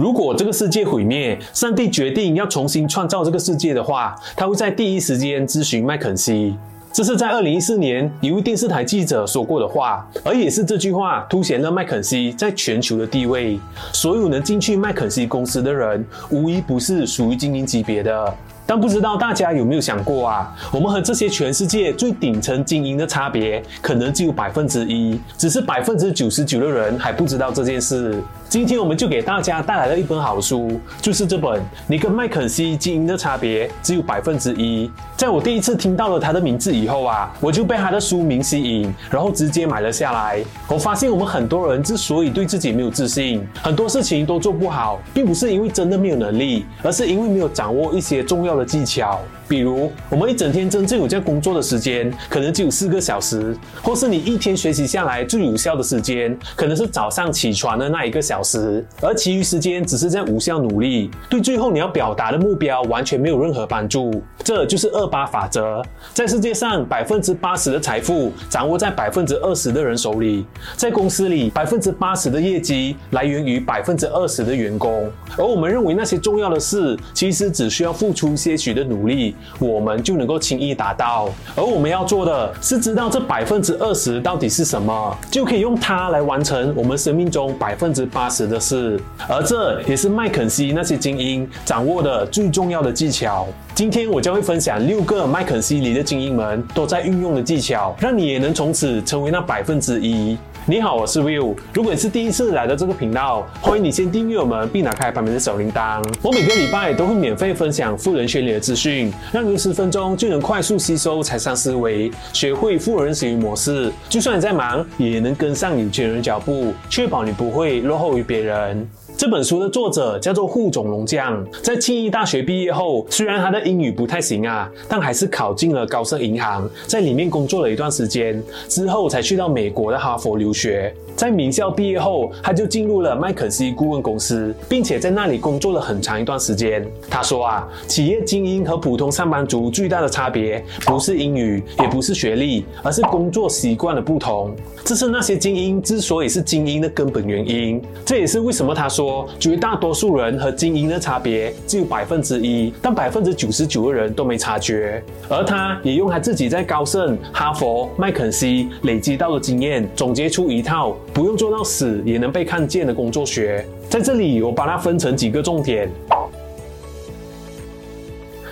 如果这个世界毁灭，上帝决定要重新创造这个世界的话，他会在第一时间咨询麦肯锡。这是在二零一四年一位电视台记者说过的话，而也是这句话凸显了麦肯锡在全球的地位。所有能进去麦肯锡公司的人，无一不是属于精英级别的。但不知道大家有没有想过啊？我们和这些全世界最顶层精英的差别，可能只有百分之一，只是百分之九十九的人还不知道这件事。今天我们就给大家带来了一本好书，就是这本《你跟麦肯锡精英的差别只有百分之一》。在我第一次听到了他的名字以后啊，我就被他的书名吸引，然后直接买了下来。我发现我们很多人之所以对自己没有自信，很多事情都做不好，并不是因为真的没有能力，而是因为没有掌握一些重要的的技巧。比如，我们一整天真正有在工作的时间，可能只有四个小时，或是你一天学习下来最有效的时间，可能是早上起床的那一个小时，而其余时间只是在无效努力，对最后你要表达的目标完全没有任何帮助。这就是二八法则。在世界上，百分之八十的财富掌握在百分之二十的人手里；在公司里，百分之八十的业绩来源于百分之二十的员工。而我们认为那些重要的事，其实只需要付出些许的努力。我们就能够轻易达到，而我们要做的是知道这百分之二十到底是什么，就可以用它来完成我们生命中百分之八十的事。而这也是麦肯锡那些精英掌握的最重要的技巧。今天我将会分享六个麦肯锡里的精英们都在运用的技巧，让你也能从此成为那百分之一。你好，我是 Will。如果你是第一次来到这个频道，欢迎你先订阅我们，并打开旁边的小铃铛。我每个礼拜都会免费分享富人圈里的资讯，让你十分钟就能快速吸收财商思维，学会富人行为模式。就算你再忙，也能跟上有钱人脚步，确保你不会落后于别人。这本书的作者叫做户总龙将，在庆应大学毕业后，虽然他的英语不太行啊，但还是考进了高盛银行，在里面工作了一段时间，之后才去到美国的哈佛留学。在名校毕业后，他就进入了麦肯锡顾问公司，并且在那里工作了很长一段时间。他说啊，企业精英和普通上班族最大的差别，不是英语，也不是学历，而是工作习惯的不同。这是那些精英之所以是精英的根本原因。这也是为什么他说，绝大多数人和精英的差别只有百分之一，但百分之九十九的人都没察觉。而他也用他自己在高盛、哈佛、麦肯锡累积到的经验，总结出一套。不用做到死也能被看见的工作学，在这里我把它分成几个重点。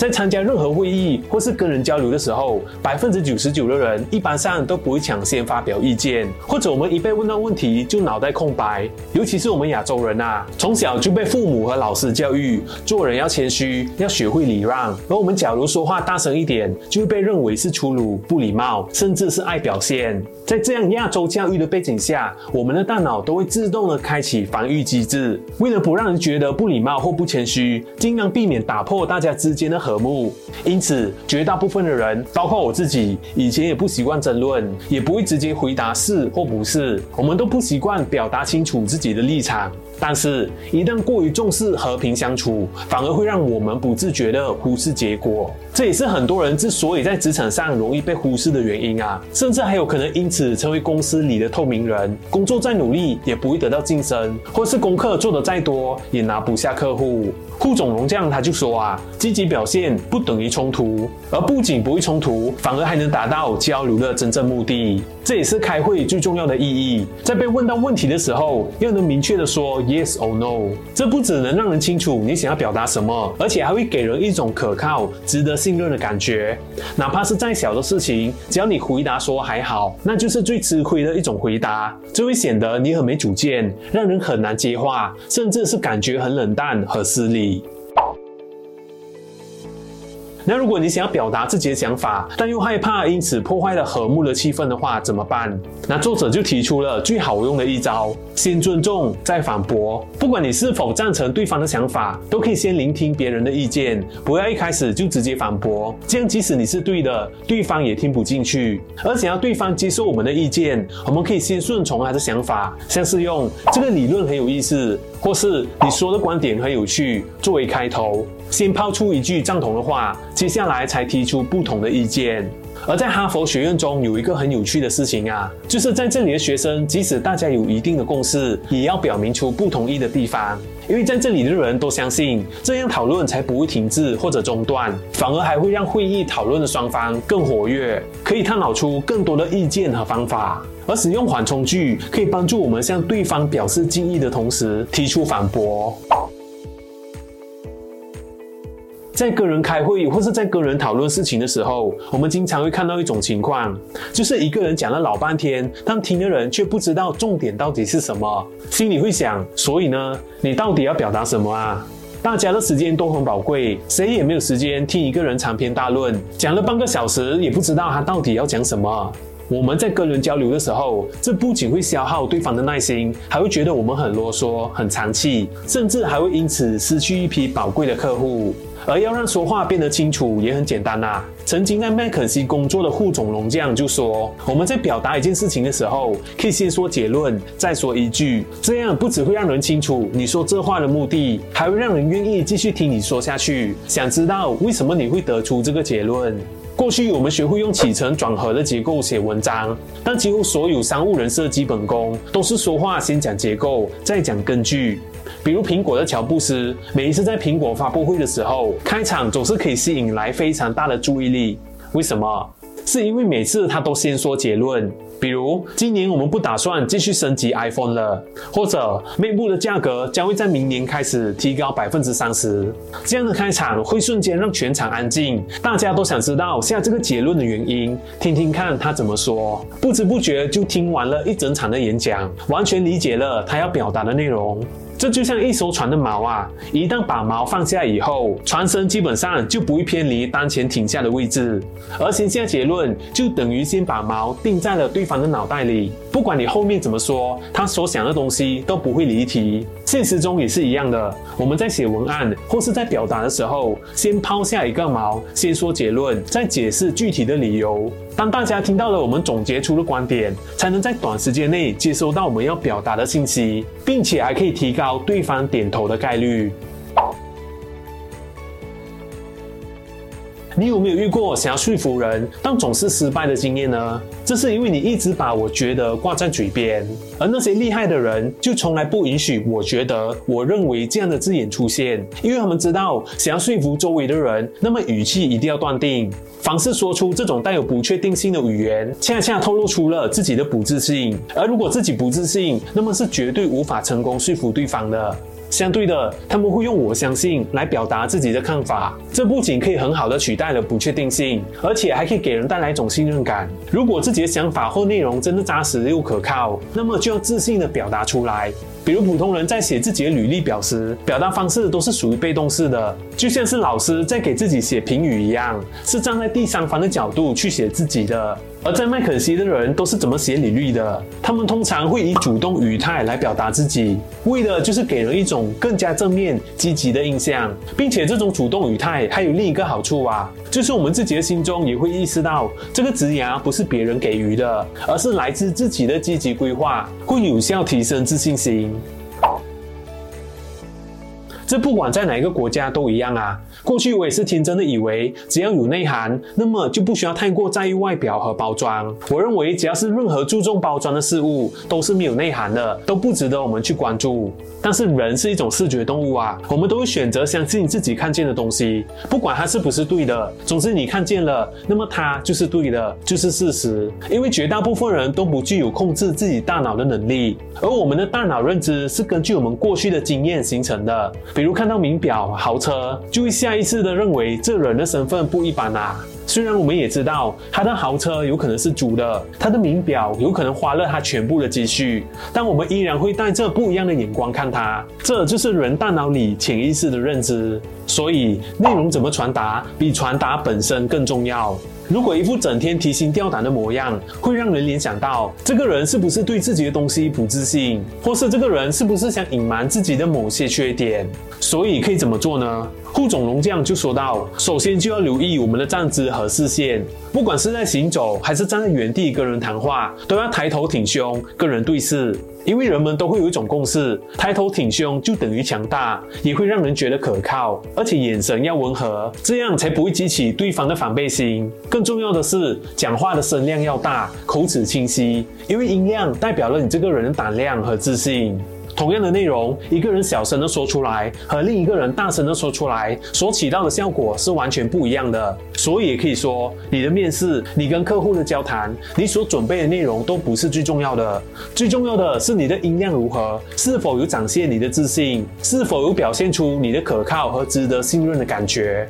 在参加任何会议或是跟人交流的时候，百分之九十九的人一般上都不会抢先发表意见，或者我们一被问到问题就脑袋空白。尤其是我们亚洲人啊，从小就被父母和老师教育，做人要谦虚，要学会礼让。而我们假如说话大声一点，就会被认为是粗鲁、不礼貌，甚至是爱表现。在这样亚洲教育的背景下，我们的大脑都会自动的开启防御机制，为了不让人觉得不礼貌或不谦虚，尽量避免打破大家之间的和和睦，因此绝大部分的人，包括我自己，以前也不习惯争论，也不会直接回答是或不是。我们都不习惯表达清楚自己的立场，但是，一旦过于重视和平相处，反而会让我们不自觉地忽视结果。这也是很多人之所以在职场上容易被忽视的原因啊，甚至还有可能因此成为公司里的透明人，工作再努力也不会得到晋升，或是功课做得再多也拿不下客户。户冢龙将他就说啊，积极表现不等于冲突，而不仅不会冲突，反而还能达到交流的真正目的。这也是开会最重要的意义，在被问到问题的时候，要能明确的说 yes or no。这不只能让人清楚你想要表达什么，而且还会给人一种可靠、值得信任的感觉。哪怕是再小的事情，只要你回答说还好，那就是最吃亏的一种回答，这会显得你很没主见，让人很难接话，甚至是感觉很冷淡和失礼。那如果你想要表达自己的想法，但又害怕因此破坏了和睦的气氛的话，怎么办？那作者就提出了最好用的一招：先尊重，再反驳。不管你是否赞成对方的想法，都可以先聆听别人的意见，不要一开始就直接反驳。这样即使你是对的，对方也听不进去。而想要对方接受我们的意见，我们可以先顺从他的想法，像是用这个理论很有意思。或是你说的观点很有趣，作为开头，先抛出一句赞同的话，接下来才提出不同的意见。而在哈佛学院中有一个很有趣的事情啊，就是在这里的学生，即使大家有一定的共识，也要表明出不同意的地方。因为在这里的人都相信，这样讨论才不会停滞或者中断，反而还会让会议讨论的双方更活跃，可以探讨出更多的意见和方法。而使用缓冲句可以帮助我们向对方表示敬意的同时提出反驳。在跟人开会或是在跟人讨论事情的时候，我们经常会看到一种情况，就是一个人讲了老半天，但听的人却不知道重点到底是什么，心里会想：所以呢，你到底要表达什么啊？大家的时间都很宝贵，谁也没有时间听一个人长篇大论，讲了半个小时也不知道他到底要讲什么。我们在跟人交流的时候，这不仅会消耗对方的耐心，还会觉得我们很啰嗦、很长气，甚至还会因此失去一批宝贵的客户。而要让说话变得清楚也很简单呐、啊。曾经在麦肯锡工作的护总龙将就说：“我们在表达一件事情的时候，可以先说结论，再说一句，这样不只会让人清楚你说这话的目的，还会让人愿意继续听你说下去，想知道为什么你会得出这个结论。”过去我们学会用起承转合的结构写文章，但几乎所有商务人士的基本功都是说话先讲结构，再讲根据。比如苹果的乔布斯，每一次在苹果发布会的时候，开场总是可以吸引来非常大的注意力。为什么？是因为每次他都先说结论，比如今年我们不打算继续升级 iPhone 了，或者内部的价格将会在明年开始提高百分之三十。这样的开场会瞬间让全场安静，大家都想知道下这个结论的原因，听听看他怎么说。不知不觉就听完了一整场的演讲，完全理解了他要表达的内容。这就像一艘船的锚啊，一旦把锚放下以后，船身基本上就不会偏离当前停下的位置。而先下结论，就等于先把锚定在了对方的脑袋里。不管你后面怎么说，他所想的东西都不会离题。现实中也是一样的，我们在写文案或是在表达的时候，先抛下一个锚，先说结论，再解释具体的理由。当大家听到了我们总结出的观点，才能在短时间内接收到我们要表达的信息，并且还可以提高对方点头的概率。你有没有遇过想要说服人，但总是失败的经验呢？这是因为你一直把我觉得挂在嘴边，而那些厉害的人就从来不允许我觉得、我认为这样的字眼出现，因为他们知道，想要说服周围的人，那么语气一定要断定。凡是说出这种带有不确定性的语言，恰恰透露出了自己的不自信。而如果自己不自信，那么是绝对无法成功说服对方的。相对的，他们会用“我相信”来表达自己的看法，这不仅可以很好的取代了不确定性，而且还可以给人带来一种信任感。如果自己的想法或内容真的扎实又可靠，那么就要自信地表达出来。比如普通人在写自己的履历表时，表达方式都是属于被动式的，就像是老师在给自己写评语一样，是站在第三方的角度去写自己的。而在麦肯锡的人都是怎么写履历的？他们通常会以主动语态来表达自己，为的就是给人一种更加正面、积极的印象，并且这种主动语态还有另一个好处啊，就是我们自己的心中也会意识到，这个职涯不是别人给予的，而是来自自己的积极规划，会有效提升自信心。这不管在哪一个国家都一样啊。过去我也是天真的以为，只要有内涵，那么就不需要太过在意外表和包装。我认为，只要是任何注重包装的事物，都是没有内涵的，都不值得我们去关注。但是人是一种视觉动物啊，我们都会选择相信自己看见的东西，不管它是不是对的。总之你看见了，那么它就是对的，就是事实。因为绝大部分人都不具有控制自己大脑的能力，而我们的大脑认知是根据我们过去的经验形成的。比如看到名表、豪车，就会下意识地认为这人的身份不一般啊。虽然我们也知道他的豪车有可能是租的，他的名表有可能花了他全部的积蓄，但我们依然会带着不一样的眼光看他。这就是人大脑里潜意识的认知。所以，内容怎么传达，比传达本身更重要。如果一副整天提心吊胆的模样，会让人联想到这个人是不是对自己的东西不自信，或是这个人是不是想隐瞒自己的某些缺点？所以可以怎么做呢？护总龙将就说道：首先就要留意我们的站姿和视线，不管是在行走还是站在原地跟人谈话，都要抬头挺胸跟人对视。因为人们都会有一种共识，抬头挺胸就等于强大，也会让人觉得可靠，而且眼神要温和，这样才不会激起对方的防备心。更重要的是，讲话的声量要大，口齿清晰，因为音量代表了你这个人的胆量和自信。同样的内容，一个人小声的说出来，和另一个人大声的说出来，所起到的效果是完全不一样的。所以也可以说，你的面试，你跟客户的交谈，你所准备的内容都不是最重要的，最重要的是你的音量如何，是否有展现你的自信，是否有表现出你的可靠和值得信任的感觉。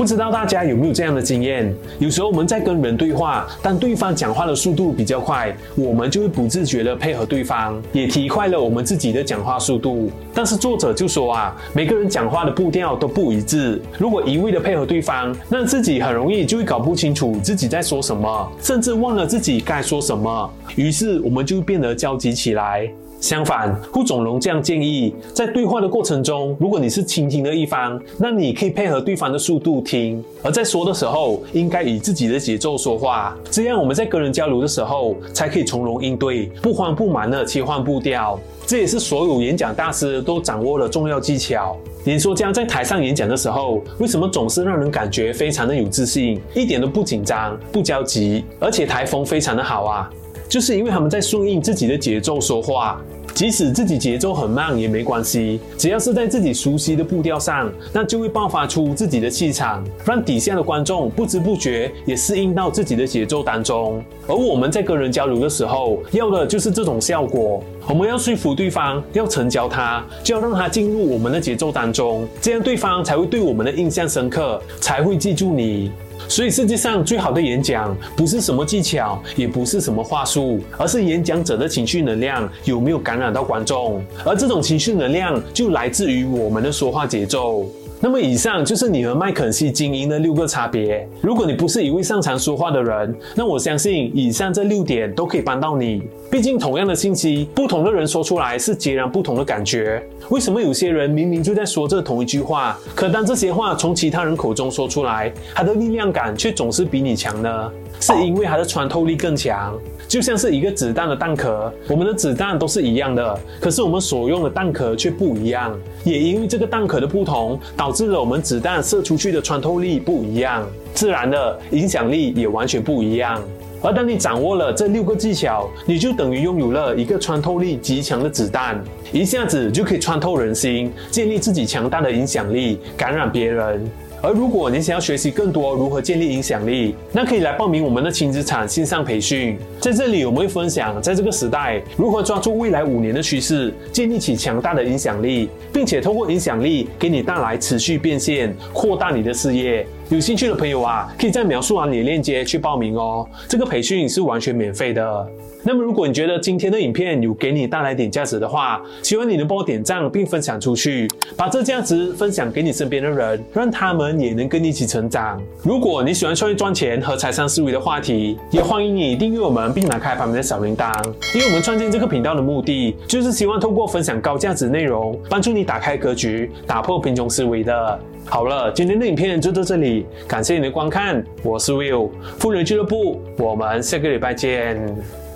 不知道大家有没有这样的经验？有时候我们在跟人对话，当对方讲话的速度比较快，我们就会不自觉地配合对方，也提快了我们自己的讲话速度。但是作者就说啊，每个人讲话的步调都不一致，如果一味的配合对方，那自己很容易就会搞不清楚自己在说什么，甚至忘了自己该说什么，于是我们就变得焦急起来。相反，顾总龙这样建议，在对话的过程中，如果你是倾听的一方，那你可以配合对方的速度听，而在说的时候，应该以自己的节奏说话，这样我们在跟人交流的时候，才可以从容应对，不慌不忙的切换步调。这也是所有演讲大师都掌握了重要技巧。演说家在台上演讲的时候，为什么总是让人感觉非常的有自信，一点都不紧张、不焦急，而且台风非常的好啊？就是因为他们在顺应自己的节奏说话，即使自己节奏很慢也没关系，只要是在自己熟悉的步调上，那就会爆发出自己的气场，让底下的观众不知不觉也适应到自己的节奏当中。而我们在跟人交流的时候，要的就是这种效果。我们要说服对方，要成交他，就要让他进入我们的节奏当中，这样对方才会对我们的印象深刻，才会记住你。所以世界上最好的演讲，不是什么技巧，也不是什么话术，而是演讲者的情绪能量有没有感染到观众，而这种情绪能量就来自于我们的说话节奏。那么以上就是你和麦肯锡精英的六个差别。如果你不是一位擅长说话的人，那我相信以上这六点都可以帮到你。毕竟同样的信息，不同的人说出来是截然不同的感觉。为什么有些人明明就在说这同一句话，可当这些话从其他人口中说出来，他的力量感却总是比你强呢？是因为它的穿透力更强，就像是一个子弹的弹壳，我们的子弹都是一样的，可是我们所用的弹壳却不一样。也因为这个弹壳的不同，导致了我们子弹射出去的穿透力不一样，自然的影响力也完全不一样。而当你掌握了这六个技巧，你就等于拥有了一个穿透力极强的子弹，一下子就可以穿透人心，建立自己强大的影响力，感染别人。而如果你想要学习更多如何建立影响力，那可以来报名我们的轻资产线上培训。在这里，我们会分享在这个时代如何抓住未来五年的趋势，建立起强大的影响力，并且通过影响力给你带来持续变现，扩大你的事业。有兴趣的朋友啊，可以在描述栏里的链接去报名哦。这个培训是完全免费的。那么，如果你觉得今天的影片有给你带来点价值的话，希望你能帮我点赞并分享出去，把这价值分享给你身边的人，让他们也能跟你一起成长。如果你喜欢创业赚钱和财商思维的话题，也欢迎你订阅我们并打开旁边的小铃铛，因为我们创建这个频道的目的，就是希望透过分享高价值内容，帮助你打开格局，打破贫穷思维的。好了，今天的影片就到这里，感谢你的观看，我是 Will，富人俱乐部，我们下个礼拜见。